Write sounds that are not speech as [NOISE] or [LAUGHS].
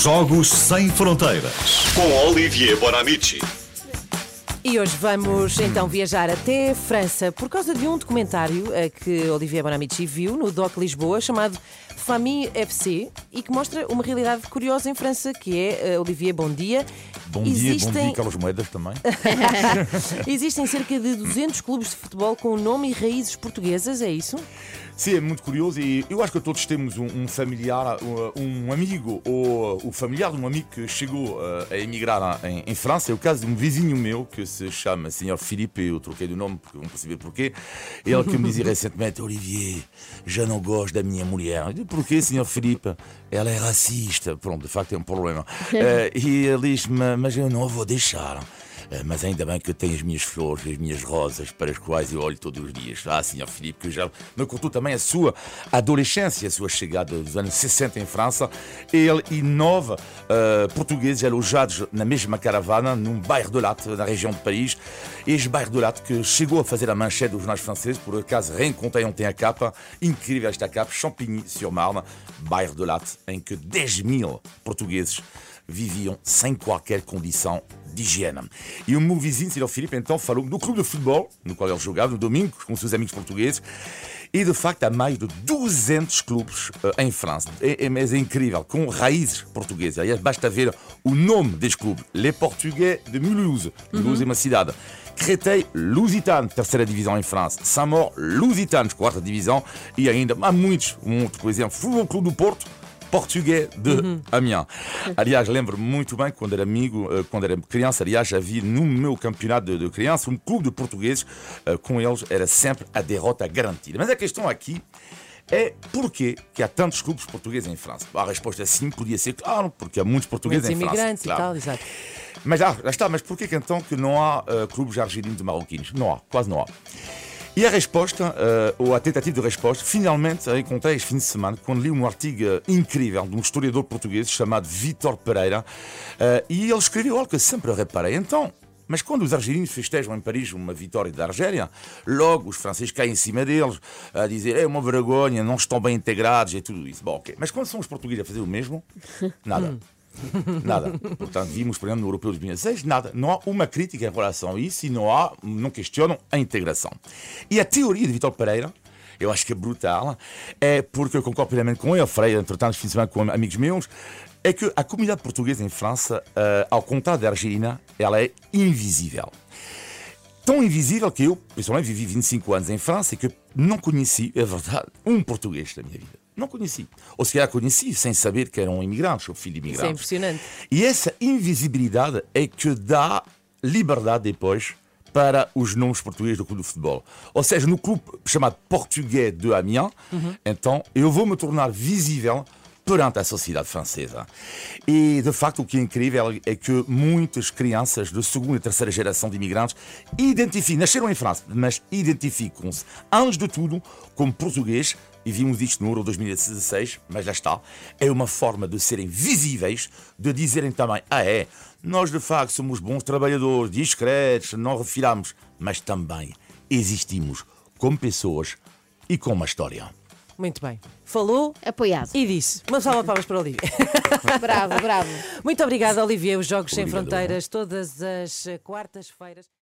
Jogos Sem Fronteiras com Olivier Bonamici. E hoje vamos então viajar até França por causa de um documentário eh, que Olivier Bonamici viu no DOC Lisboa chamado Famille FC e que mostra uma realidade curiosa em França que é, eh, Olivier, bom dia. Bom dia, bom dia, Carlos Moedas também. [LAUGHS] Existem cerca de 200 clubes de futebol com nome e raízes portuguesas, é isso? Sim, é muito curioso e eu acho que todos temos um, um familiar, um, um, amigo ou o familiar de um amigo que chegou uh, a emigrar em, em, França. É o caso de um vizinho meu que se chama Sr. Filipe, eu troquei de nome porque vão perceber porquê. Ele que me dizia [LAUGHS] recentemente: Olivier, já não gosto da minha mulher. Eu disse, porquê, Sr. Filipe? Ela é racista. Pronto, de facto é um problema. Uh, [LAUGHS] e ele diz: Mas eu não a vou deixar. Eh, mas ainda bem que eu tenho as minhas flores, as minhas rosas, para as quais eu olho todos os dias. Ah, senhor Filipe, que já me contou também a sua adolescência, a sua chegada dos anos 60 em França. Ele e nove uh, portugueses alojados na mesma caravana, num bairro de Latte, na região de Paris. Este bairro de Latte que chegou a fazer a manchete dos jornais franceses, por acaso reencontrei ontem a capa, incrível esta capa, Champigny-sur-Marne, bairro de Latte, em que 10 mil portugueses viviam sem qualquer condição de higiene. E o meu vizinho, Sr. Filipe, então falou do clube de futebol, no qual ele jogava, no domingo, com seus amigos portugueses. E de facto há mais de 200 clubes uh, em França. É, é, é, incrível, com raízes portuguesas. Aliás, basta ver o nome deste clube: Les Portugais de Mulhouse. Mulhouse uhum. é uma cidade. Créteil, Lusitano, terceira divisão em França. Saint-Maur, Lusitano, quarta divisão. E ainda há muitos, muitos, por exemplo, Futebol Clube do Porto português de uhum. Amiens. Aliás, lembro muito bem quando era amigo, eh, quando era criança, aliás, havia no meu campeonato de, de criança um clube de portugueses, eh, com eles era sempre a derrota garantida. Mas a questão aqui é porquê que há tantos clubes portugueses em França? A resposta sim podia ser claro, porque há muitos portugueses muitos em França. imigrantes claro. e tal, exato. Mas ah, lá está, mas porquê que então que não há uh, clubes argelinos de marroquinos? Não há, quase não há. E a resposta, uh, ou a tentativa de resposta, finalmente a encontrei este fim de semana, quando li um artigo incrível de um historiador português chamado Vítor Pereira, uh, e ele escreveu algo que sempre reparei. Então, mas quando os argelinos festejam em Paris uma vitória da Argélia, logo os franceses caem em cima deles a dizer é uma vergonha, não estão bem integrados e tudo isso. Bom, ok. Mas quando são os portugueses a fazer o mesmo, nada. [LAUGHS] [LAUGHS] Nada. Portanto, vimos, por exemplo, no Europeu de 2016, nada. Não há uma crítica em relação a isso e não há, não questionam a integração. E a teoria de Vitor Pereira, eu acho que é brutal, é porque eu concordo plenamente com ele, falei, entretanto, fim de semana com amigos meus, é que a comunidade portuguesa em França, uh, ao contrário da Argelina, ela é invisível. Tão invisível que eu, pessoalmente, vivi 25 anos em França e que não conheci, é verdade, um português da minha vida. Não conheci. Ou se calhar conheci sem saber que eram imigrantes ou filho de imigrantes. Isso é impressionante. E essa invisibilidade é que dá liberdade depois para os nomes portugueses do clube de futebol. Ou seja, no clube chamado Português de Amiens, uhum. então eu vou me tornar visível perante a sociedade francesa. E, de facto, o que é incrível é que muitas crianças de segunda e terceira geração de imigrantes identificam, nasceram em França, mas identificam-se, antes de tudo, como português, e vimos isto no Euro 2016, mas já está, é uma forma de serem visíveis, de dizerem também, ah é, nós de facto somos bons trabalhadores, discretos, não refiramos, mas também existimos como pessoas e com uma história. Muito bem. Falou Apoiado. e disse. Uma salva de palmas para o Olivia. [LAUGHS] bravo, bravo. Muito obrigada, Olivia. Os Jogos Sem Fronteiras, todas as quartas-feiras.